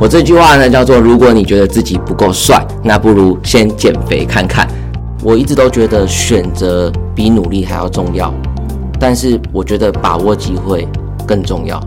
我这句话呢叫做：如果你觉得自己不够帅，那不如先减肥看看。我一直都觉得选择比努力还要重要，但是我觉得把握机会更重要。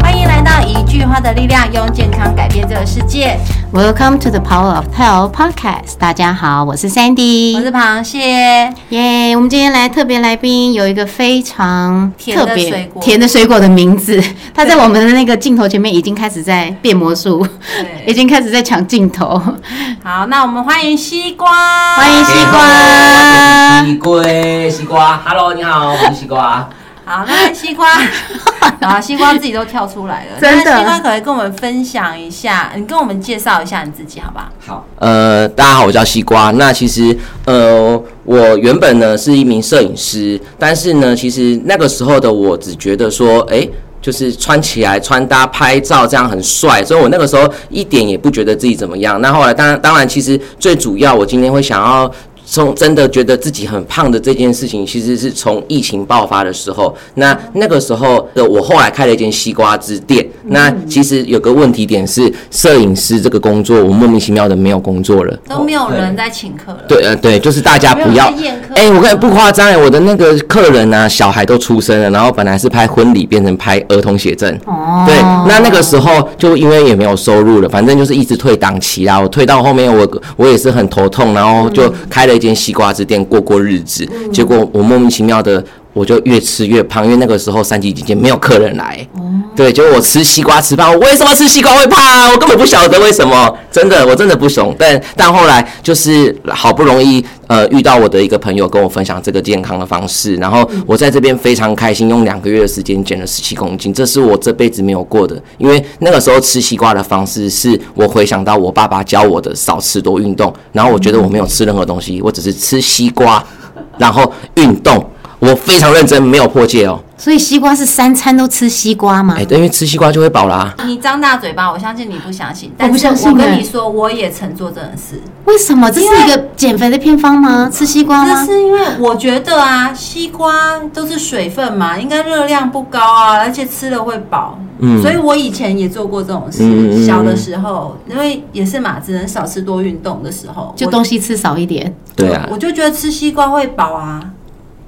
欢迎来到一句话的力量，用健康改变这个世界。Welcome to the Power of Health Podcast。大家好，我是 Sandy，我是螃蟹，耶。我们今天来特别来宾有一个非常甜的特别水果甜的水果的名字，他在我们的那个镜头前面已经开始在变魔术，已，经开始在抢镜头。好，那我们欢迎西瓜，欢迎西瓜西瓜，西瓜，Hello，你好，我是西瓜。好，那西瓜，啊，西瓜自己都跳出来了，真的那西瓜可以跟我们分享一下？你跟我们介绍一下你自己，好不？好，好呃，大家好，我叫西瓜。那其实，呃，我原本呢是一名摄影师，但是呢，其实那个时候的我只觉得说，哎、就是穿起来穿搭拍照这样很帅，所以我那个时候一点也不觉得自己怎么样。那后来当然当然，其实最主要我今天会想要。从真的觉得自己很胖的这件事情，其实是从疫情爆发的时候。那那个时候的我后来开了一间西瓜汁店。那其实有个问题点是，摄影师这个工作，我莫名其妙的没有工作了。都没有人在请客了，对，呃，对，就是大家不要。哎、我跟你不夸张哎，我的那个客人啊，小孩都出生了，然后本来是拍婚礼，变成拍儿童写真。哦对，那那个时候就因为也没有收入了，反正就是一直退档期啦。我退到后面我，我也是很头痛，然后就开了一间西瓜汁店过过日子。结果我莫名其妙的，我就越吃越胖，因为那个时候三级警戒没有客人来。对，结果我吃西瓜吃胖，我为什么吃西瓜会胖？我根本不晓得为什么，真的，我真的不懂。但但后来就是好不容易呃遇到我的一个朋友跟我分享这个健康的方式，然后我在这边非常开心，用两个月的时间减了十七公斤，这是我这辈子没有过的。因为那个时候吃西瓜的方式是我回想到我爸爸教我的少吃多运动，然后我觉得我没有吃任何东西，我只是吃西瓜，然后运动，我非常认真，没有破戒哦。所以西瓜是三餐都吃西瓜吗哎、？对，因为吃西瓜就会饱啦。你张大嘴巴，我相信你不相信，但不是我跟相信欸你说，我也曾做这种事。为什么？这是一个减肥的偏方吗？吃西瓜这吗？是因为我觉得啊，西瓜都是水分嘛，应该热量不高啊，而且吃了会饱。嗯所以我以前也做过这种事。小的时候，因为也是嘛，只能少吃多运动的时候，就我东西吃少一点。对啊，我就觉得吃西瓜会饱啊。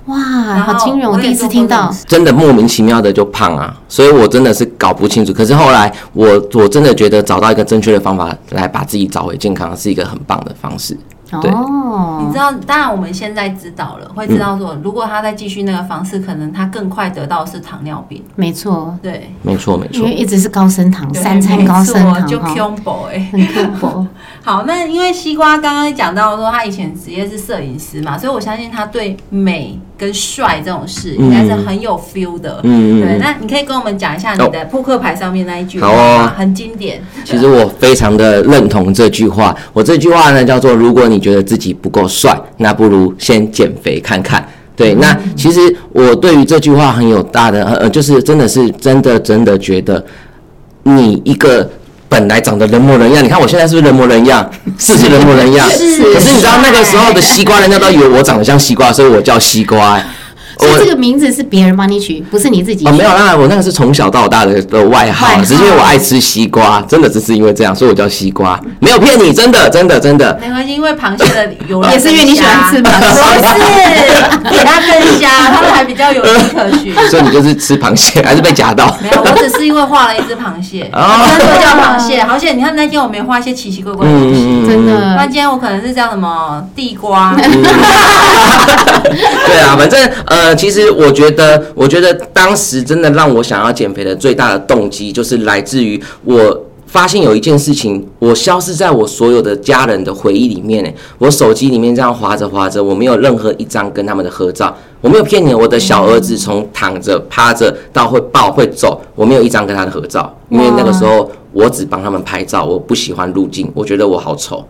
哇，好惊人！我第一次听到真的莫名其妙的就胖啊，所以我真的是搞不清楚。可是后来我我真的觉得找到一个正确的方法来把自己找回健康，是一个很棒的方式。对哦，你知道，当然我们现在知道了，会知道说，如果他再继续那个方式，可能他更快得到的是糖尿病。没错，对，没错没错因为，一直是高升糖，对三餐高升没错就糖哈，combo 哎。很恐怖。好，那因为西瓜刚刚讲到说他以前职业是摄影师嘛，所以我相信他对美跟帅这种事应该是很有 feel 的。对，嗯嗯嗯那你可以跟我们讲一下你的扑克牌上面那一句话好哦，很经典。其实我非常的认同这句话。我这句话呢叫做：如果你觉得自己不够帅，那不如先减肥看看。对，那其实我对于这句话很有大的呃，就是真的是真的真的觉得，你一个本来长得人模人样，你看我现在是不是人模人样？是不是人模人样？是可是你知道那个时候的西瓜，人家都以为我长得像西瓜，所以我叫西瓜、欸。所以这个名字是别人帮你取，不是你自己取。哦，没有啦，我那个是从小到大的的外号只是因为我爱吃西瓜，真的只是因为这样，所以我叫西瓜，没有骗你，真的，真的，真的。没关系，因为螃蟹的油也是因为你喜欢吃螃蟹不是比它更虾，它们还比较有迹可循。所以你就是吃螃蟹，还是被夹到？没有，我只是因为画了一只螃蟹，哦真的叫螃蟹。而且你看那天我没画一些奇奇怪怪的东西，嗯真的。那今天我可能是叫什么地瓜。对啊，反正呃，其实我觉得，我觉得当时真的让我想要减肥的最大的动机，就是来自于我。发现有一件事情，我消失在我所有的家人的回忆里面呢。我手机里面这样划着划着，我没有任何一张跟他们的合照。我没有骗你，我的小儿子从躺着、趴着到会抱、会走，我没有一张跟他的合照，因为那个时候我只帮他们拍照，我不喜欢入镜，我觉得我好丑。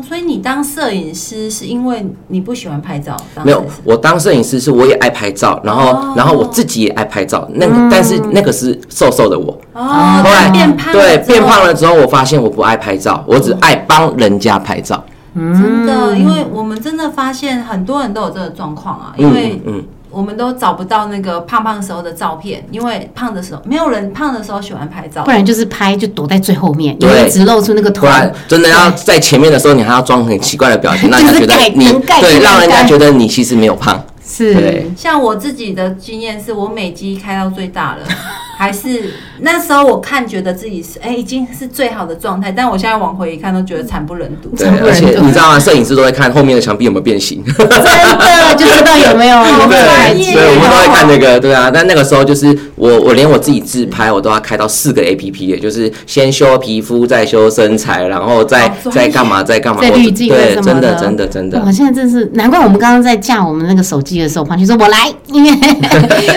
哦，所以你当摄影师是因为你不喜欢拍照？没有，我当摄影师是我也爱拍照，然后、哦然后我自己也爱拍照。那个、但是那个是瘦瘦的我，哦，后来变胖了对变胖了之后，我发现我不爱拍照，我只爱帮人家拍照。真的，因为我们真的的发现很多人都有这个状况啊，因为嗯我们都找不到那个胖胖时候的照片，因为胖的时候没有人胖的时候喜欢拍照。不，然就是拍就躲在最后面，因为只露出那个头不。然真的要在前面的时候，你还要装很奇怪的表情，让人家觉得你对，让人家觉得你其实没有胖。是，像我自己的经验是，我美肌开到最大了，还是那时候我看觉得自己是哎、已经是最好的状态，但我现在往回一看都觉得惨不忍睹。对，而且你知道吗？摄影师都在看后面的墙壁有没有变形。真的就知道有没有对，我们都会看那个，对啊。但那个时候就是我，我连我自己自拍，我都要开到四个 A P P 也，就是先修皮肤，再修身材，然后再再干嘛，再干嘛。我再滤镜对，什么真的，真的，真的我，。现在真是难怪我们刚刚在架我们那个手机的时候，黄旭说：“我来，因为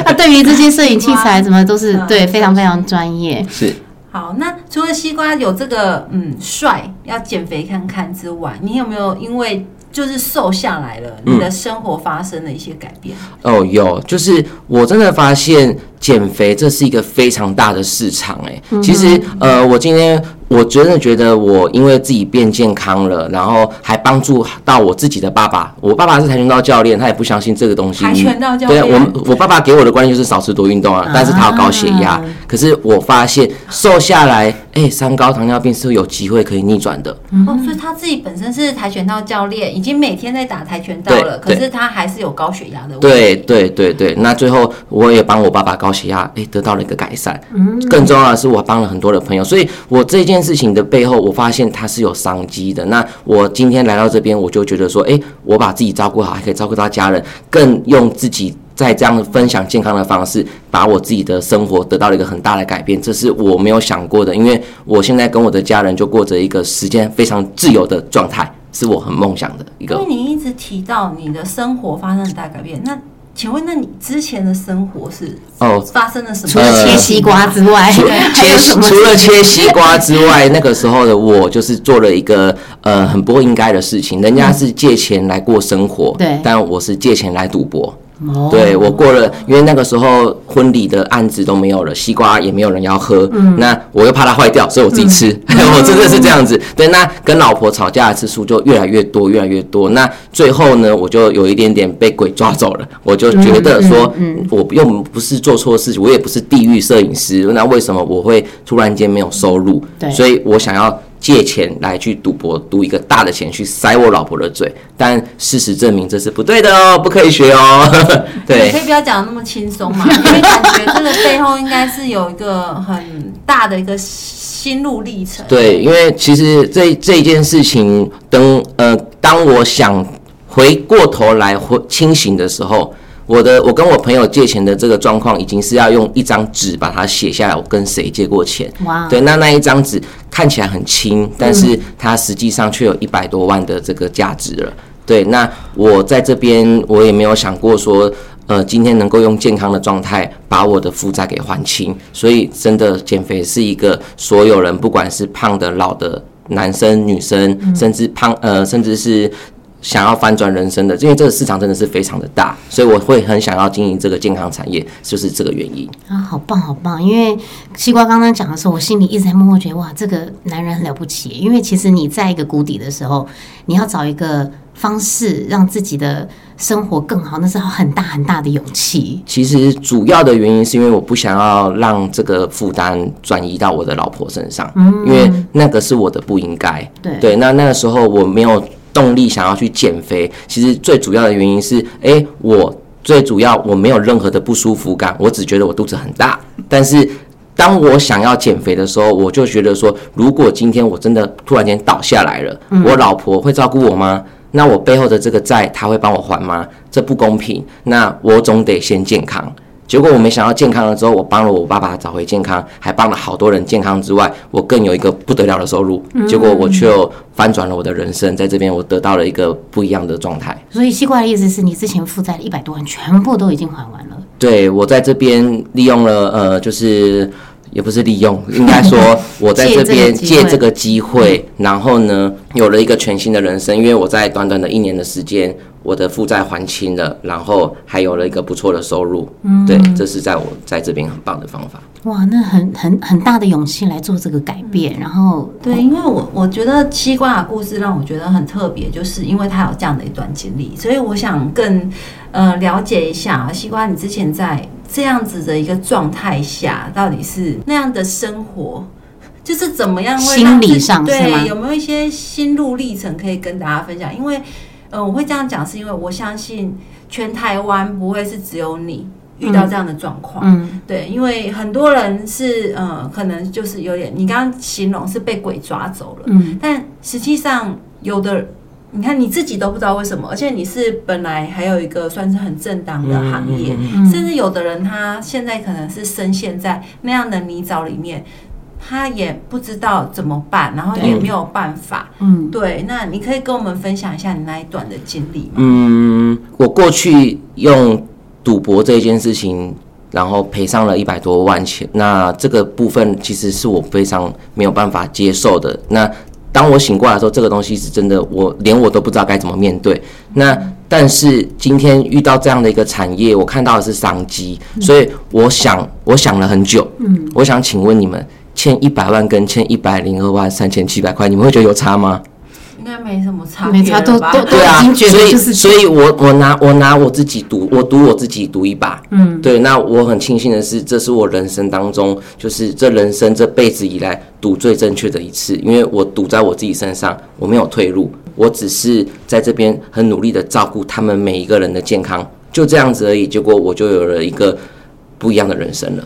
他 对于这些摄影器材什么都是哇对嗯非常非常专业。是，好，那除了西瓜有这个嗯帅要减肥看看之外，你有没有因为就是瘦下来了，嗯你的生活发生了一些改变？哦，有，就是我真的发现减肥这是一个非常大的市场、哎、其实呃，我今天我真的觉得我因为自己变健康了，然后还帮助到我自己的爸爸。我爸爸是跆拳道教练，他也不相信这个东西。跆拳道教练对我我爸爸给我的观念就是少吃多运动啊，但是他有高血压。啊可是我发现瘦下来，哎、三高糖尿病是有机会可以逆转的。哦，所以他自己本身是跆拳道教练，已经每天在打跆拳道了，可是他还是有高血压的问题。对对对对，那最后我也帮我爸爸高血压，哎，得到了一个改善。嗯更重要的是，我帮了很多的朋友，所以我这件事情的背后，我发现它是有商机的。那我今天来到这边，我就觉得说，哎，我把自己照顾好，还可以照顾到家人，更用自己。在这样分享健康的方式，把我自己的生活得到了一个很大的改变，这是我没有想过的。因为我现在跟我的家人就过着一个时间非常自由的状态，是我很梦想的一个因为你一直提到你的生活发生很大改变，那请问，那你之前的生活是哦。发生了什么？除了切西瓜之外，还切有什么？除了切西瓜之外，那个时候的我就是做了一个呃很不应该的事情。人家是借钱来过生活，对但我是借钱来赌博。哦对我过了，因为那个时候婚礼的案子都没有了，西瓜也没有人要喝，那我又怕它坏掉，所以我自己吃。我真的是这样子。对，那跟老婆吵架的次数就越来越多，越来越多。那最后呢，我就有一点点被鬼抓走了，我就觉得说，我又不是做错事情，我也不是地狱摄影师，那为什么我会突然间没有收入？对所以我想要。借钱来去赌博，赌一个大的钱去塞我老婆的嘴，但事实证明这是不对的哦，不可以学哦。你对可以不要讲的那么轻松嘛，因为感觉这个背后应该是有一个很大的一个心路历程。对，因为其实这这件事情，等呃，当我想回过头来回清醒的时候，我的我跟我朋友借钱的这个状况，已经是要用一张纸把它写下来，我跟谁借过钱。哇，对，那那一张纸看起来很轻，但是它实际上却有一百多万的这个价值了。对，那我在这边我也没有想过说，呃，今天能够用健康的状态把我的负债给还清，所以真的减肥是一个所有人，不管是胖的、老的、男生、女生，甚至胖呃，甚至是。想要翻转人生的，因为这个市场真的是非常的大，所以我会很想要经营这个健康产业，就是这个原因。啊，好棒好棒！因为西瓜刚刚讲的时候，我心里一直在默默觉得，哇，这个男人很了不起。因为其实你在一个谷底的时候，你要找一个方式让自己的生活更好，那是很大很大的勇气。其实主要的原因是因为我不想要让这个负担转移到我的老婆身上，因为那个是我的不应该。对对，那那个时候我没有动力想要去减肥，其实最主要的原因是，诶，我最主要我没有任何的不舒服感，我只觉得我肚子很大，但是。当我想要减肥的时候，我就觉得说，如果今天我真的突然间倒下来了，我老婆会照顾我吗？那我背后的这个债，她会帮我还吗？这不公平。那我总得先健康。结果我没想到健康了之后，我帮了我爸爸找回健康，还帮了好多人健康之外，我更有一个不得了的收入。结果我却又翻转了我的人生，在这边我得到了一个不一样的状态。所以西瓜的意思是你之前负债的一百多万全部都已经还完了。对我在这边利用了呃，就是也不是利用，应该说 我在这边借这个机会，然后呢，有了一个全新的人生。因为我在短短的一年的时间，我的负债还清了，然后还有了一个不错的收入。嗯，对，这是在我在这边很棒的方法。哇，那很很很大的勇气来做这个改变，然后对，因为我我觉得西瓜的故事让我觉得很特别，就是因为他有这样的一段经历，所以我想更呃了解一下西瓜，你之前在这样子的一个状态下，到底是那样的生活，就是怎么样会心理上对有没有一些心路历程可以跟大家分享？因为呃，我会这样讲，是因为我相信全台湾不会是只有你遇到这样的状况。嗯，对，因为很多人是呃，可能就是有点，你刚刚形容是被鬼抓走了，嗯，但实际上有的，你看你自己都不知道为什么，而且你是本来还有一个算是很正当的行业，嗯。甚至有的人他现在可能是深陷在那样的泥沼里面，他也不知道怎么办，然后也没有办法。嗯，对，那你可以跟我们分享一下你那一段的经历吗？嗯，我过去用赌博这件事情，然后赔上了一百多万钱，那这个部分其实是我非常没有办法接受的。那当我醒过来的时候，这个东西是真的，我连我都不知道该怎么面对。那但是今天遇到这样的一个产业，我看到的是商机，所以我想，我想了很久。嗯，我想请问你们，欠一百万跟欠一百零二万三千七百块，你们会觉得有差吗？应该没什么差没差？都都都对啊已经，觉所以得就是所以我我拿我拿我自己赌，我赌我自己赌一把。嗯，对，那我很庆幸的是，这是我人生当中，就是这人生这辈子以来赌最正确的一次，因为我赌在我自己身上，我没有退路，我只是在这边很努力的照顾他们每一个人的健康，就这样子而已。结果我就有了一个不一样的人生了。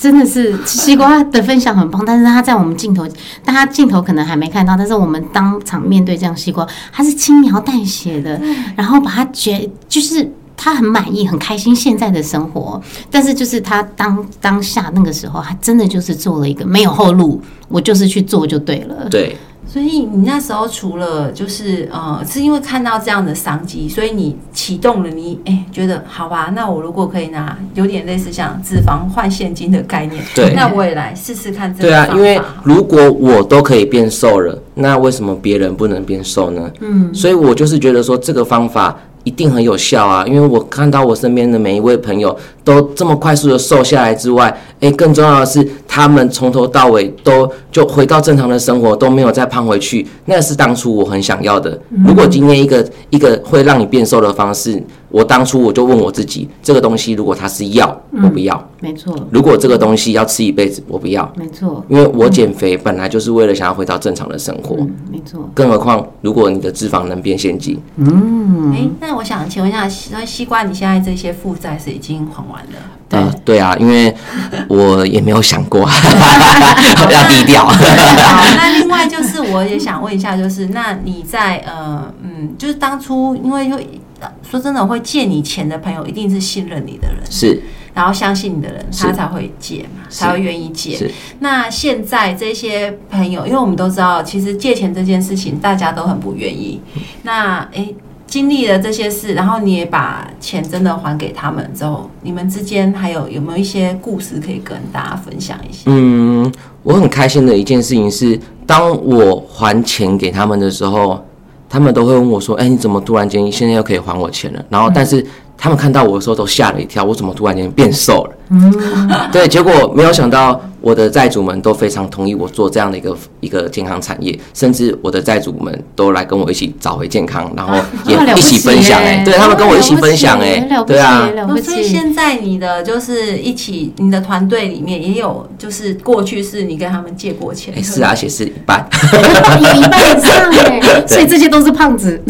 真的是西瓜的分享很棒，但是他在我们镜头，大家镜头可能还没看到，但是我们当场面对这样西瓜，他是轻描淡写的，然后把他觉就是。他很满意，很开心现在的生活，但是就是他当当下那个时候，他真的就是做了一个没有后路，我就是去做就对了。对，所以你那时候除了就是呃，是因为看到这样的商机，所以你启动了你哎、觉得好吧，那我如果可以拿有点类似像脂肪换现金的概念，对那我也来试试看这个对啊，因为。如果我都可以变瘦了，那为什么别人不能变瘦呢？嗯，所以我就是觉得说这个方法一定很有效啊，因为我看到我身边的每一位朋友都这么快速的瘦下来之外，诶，更重要的是他们从头到尾都就回到正常的生活，都没有再胖回去，那是当初我很想要的。如果今天一个一个会让你变瘦的方式，我当初我就问我自己，这个东西如果它是药，我不要；没错，如果这个东西要吃一辈子，我不要。没错，因为我减肥本来就是为了想要回到正常的生活，嗯，没错。更何况如果你的脂肪能变现金，嗯。哎、那我想请问一下，西西瓜，你现在这些负债是已经还完了？呃，对啊，因为我也没有想过 要低调，好，那另外就是我也想问一下，就是那你在呃嗯，就是当初因为会说真的会借你钱的朋友，一定是信任你的人，是然后相信你的人，他才会借嘛，才会愿意借。是，那现在这些朋友，因为我们都知道，其实借钱这件事情大家都很不愿意。那诶，经历了这些事，然后你也把钱真的还给他们之后，你们之间还有有没有一些故事可以跟大家分享一下？嗯，我很开心的一件事情是，当我还钱给他们的时候，他们都会问我说：“哎、你怎么突然间现在又可以还我钱了？”然后，但是他们看到我的时候都吓了一跳，我怎么突然间变瘦了？嗯 对，结果没有想到我的债主们都非常同意我做这样的一个一个健康产业，甚至我的债主们都来跟我一起找回健康，然后也一起起分享、耶。哎，对他们跟我一起分享、哎对啊，所以。现在你的就是一起，你的团队里面也有，就是过去是你跟他们借过钱，哎、是啊，而且是一半，有一半以上哎，所以这些都是胖子。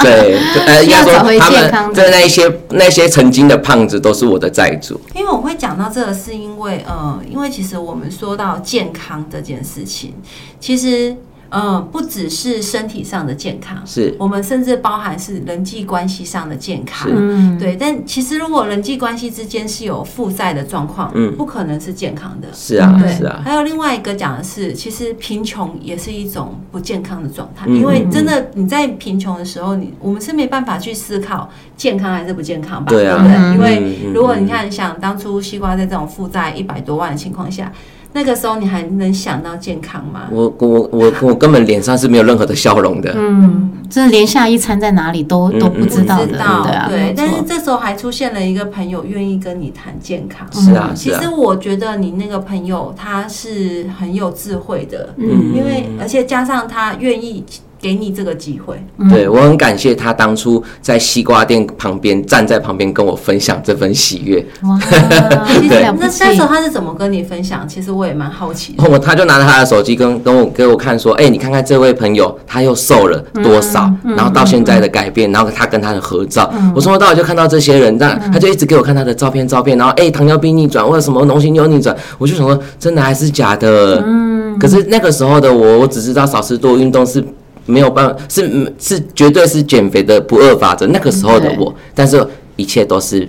对，就呃，应该说需要找回他健康的。们在那一些那些曾经的胖子都是我的债主，因为我会讲到这个，是因为呃，因为其实我们说到健康这件事情，其实呃，不只是身体上的健康，是我们甚至包含是人际关系上的健康。嗯，对，但其实如果人际关系之间是有负债的状况，嗯不可能是健康的。是啊，对，是啊，还有另外一个讲的是，其实贫穷也是一种不健康的状态，嗯因为真的你在贫穷的时候，你我们是没办法去思考健康还是不健康吧，对啊不对？嗯因为嗯嗯如果你看，想当初西瓜在这种负债一百多万的情况下，那个时候你还能想到健康吗？我我我我根本脸上是没有任何的笑容的。嗯，真的连下一餐在哪里都都不知道的，不知道对啊，但是这时候还出现了一个朋友愿意跟你谈健康。是啊，是啊，其实我觉得你那个朋友他是很有智慧的，嗯因为而且加上他愿意给你这个机会，对我很感谢他当初在西瓜店旁边站在旁边跟我分享这份喜悦。哇，其实对那那时候他是怎么跟你分享？其实我也蛮好奇的。我他就拿着他的手机跟跟我给我看说，哎、你看看这位朋友他又瘦了多少，然后到现在的改变，然后他跟他的合照，我从头到尾就看到这些人，但他就一直给我看他的照片照片，然后哎、糖尿病逆转或者什么脓型瘤逆转，我就想说真的还是假的？嗯，可是那个时候的我，我只知道少吃多运动是。没有办法，是嗯是绝对是减肥的不二法则。那个时候的我，但是一切都是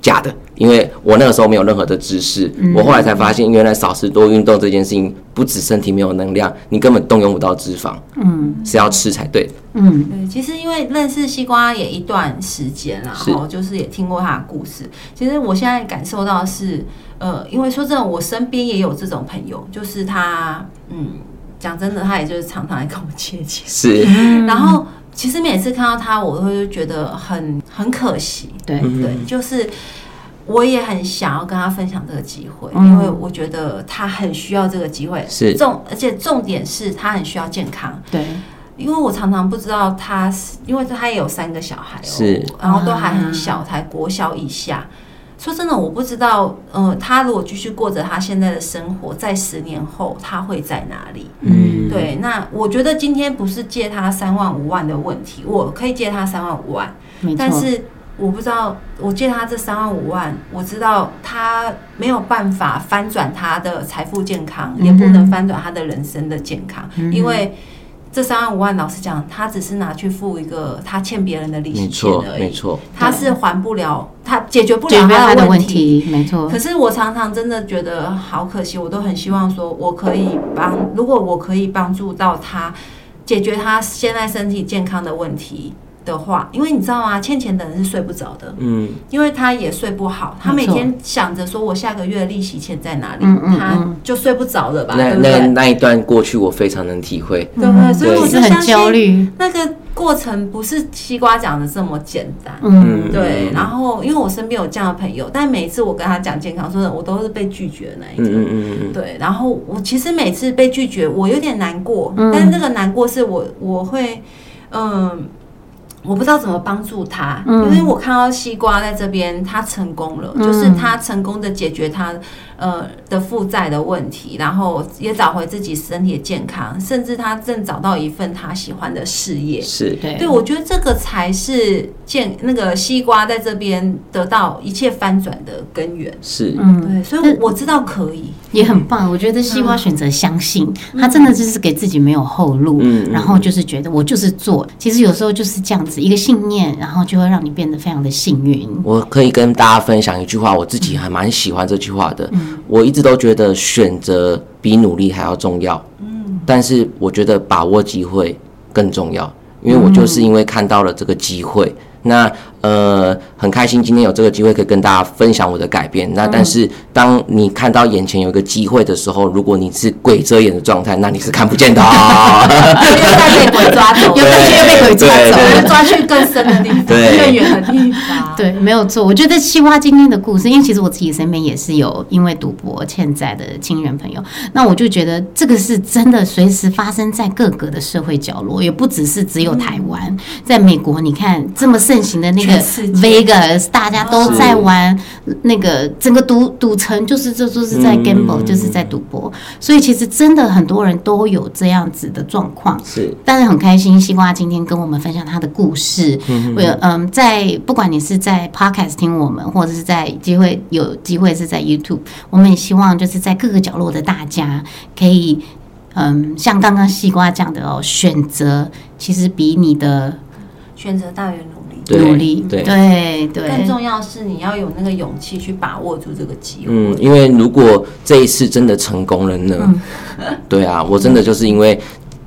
假的，因为我那个时候没有任何的知识。我后来才发现，原来少吃多运动这件事情，不止身体没有能量，你根本动用不到脂肪，嗯，是要吃才对的。嗯对，其实因为认识西瓜也一段时间然后就是也听过他的故事。其实我现在感受到是，呃，因为说真的，我身边也有这种朋友，就是他，嗯，讲真的，他也就是常常来跟我借钱，是，然后其实每次看到他，我会觉得很很可惜，对，对，就是我也很想要跟他分享这个机会，嗯。因为我觉得他很需要这个机会，是。重，而且重点是他很需要健康。对，因为我常常不知道他是，因为他也有三个小孩哦，是。然后都还很小，才国小以下。说真的，我不知道，呃，他如果继续过着他现在的生活，在十年后他会在哪里？嗯，对，那我觉得今天不是借他三万五万的问题，我可以借他三万五万，但是我不知道，我借他这三万五万，我知道他没有办法翻转他的财富健康，也不能翻转他的人生的健康，因为这三万五万，老实讲，他只是拿去付一个他欠别人的利息钱没错，而已，没错，他是还不了，他解决不了决他的问的问。题，没错。可，是我常常真的觉得好可惜，我都很希望说，我可以帮，如果我可以帮助到他解决他现在身体健康的问题的话，因为你知道吗？欠钱的人是睡不着的，嗯，因为他也睡不好，他每天想着说我下个月的利息钱在哪里，嗯嗯他嗯就睡不着了吧，那？那那一段过去，我非常能体会。对不对？所以我是很就相信焦虑，那个过程不是西瓜讲的这么简单。嗯，对，然后因为我身边有这样的朋友，但每一次我跟他讲健康，说的我都是被拒绝的那一种。嗯嗯嗯嗯对，然后我其实每次被拒绝，我有点难过，嗯但是这个难过是我我会，嗯，我不知道怎么帮助他，嗯。因为我看到西瓜在这边，他成功了，嗯就是他成功的解决他呃的负债的问题，然后也找回自己身体的健康，甚至他正找到一份他喜欢的事业嗯，。是，对，对，我觉得这个才是健那个西瓜在这边得到一切翻转的根源。是，嗯，对，所以我知道可以。也很棒。我觉得西瓜选择相信，他真的就是给自己没有后路，嗯嗯然后就是觉得我就是做。其实有时候就是这样子一个信念，然后就会让你变得非常的幸运。我可以跟大家分享一句话，我自己还蛮喜欢这句话的。我一直都觉得选择比努力还要重要。嗯，但是我觉得把握机会更重要，因为我就是因为看到了这个机会。那呃，很开心今天有这个机会可以跟大家分享我的改变。那但是当你看到眼前有一个机会的时候，如果你是鬼遮眼的状态，那你是看不见的、哦。又再被鬼抓走，有感觉又被鬼抓走抓去更深的地方，更远的地方。对，没有错。我觉得西瓜今天的故事，因为其实我自己身边也是有因为赌博欠债的亲人朋友，那我就觉得这个是真的随时发生在各个的社会角落，也不只是只有台湾，在美国，你看这么盛行的那 Vegas，大家都在玩那个整个赌赌城，就是这就是在嗯。gamble，、就是在赌博，所以其实真的很多人都有这样子的状况。是，但是很开心，西瓜今天跟我们分享他的故事。我有嗯，在不管你是在 podcast 听我们，或者是在机会有机会是在 YouTube，我们也希望就是在各个角落的大家可以嗯，像刚刚西瓜讲的哦，选择其实比你的选择大于努力，对努力，对对对更重要是你要有那个勇气去把握住这个机会。嗯，因为如果这一次真的成功了呢？嗯对啊，我真的就是因为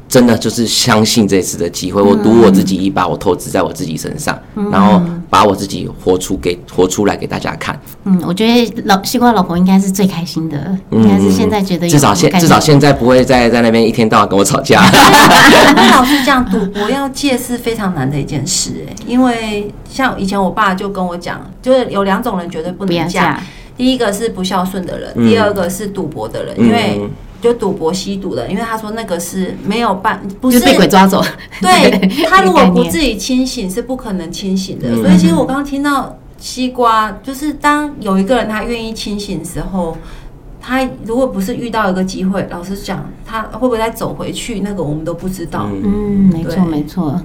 真的就是相信这次的机会，我赌我自己一把，我投资在我自己身上，然后把我自己活出给活出来给大家看。嗯，我觉得老西瓜老婆应该是最开心的，应该是现在觉得至少现至少现在不会再在那边一天到晚跟我吵架。那老师讲，赌博要戒是非常难的一件事，哎，因为像以前我爸就跟我讲，就是有两种人绝对不能嫁嫁，，第一个是不孝顺的人，嗯。第二个是赌博的人，嗯因为就赌博吸毒的，因为他说那个是没有办，不是是被鬼抓走。对 他如果不自己清醒，是不可能清醒的。嗯所以其实我刚刚听到西瓜，就是当有一个人他愿意清醒的时候，他如果不是遇到一个机会，老实讲，他会不会再走回去，那个我们都不知道。嗯嗯，没错对没错，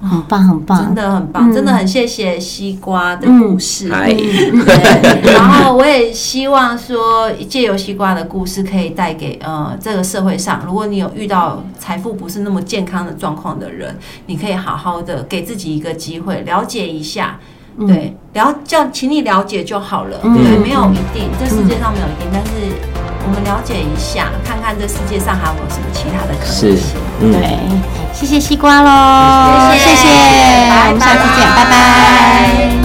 很棒很棒，真的很棒，嗯真的很谢谢西瓜的故事。嗨对，然后我也希望说，借由西瓜的故事，可以带给呃这个社会上，如果你有遇到财富不是那么健康的状况的人，你可以好好的给自己一个机会，了解一下。对，了叫请你了解就好了。嗯对，没有一定，这世界上没有一定，但是我们了解一下，看看这世界上还有没有什么其他的可能性。，嗯。对，谢谢西瓜喽，谢谢谢谢，拜我们下次见，拜拜。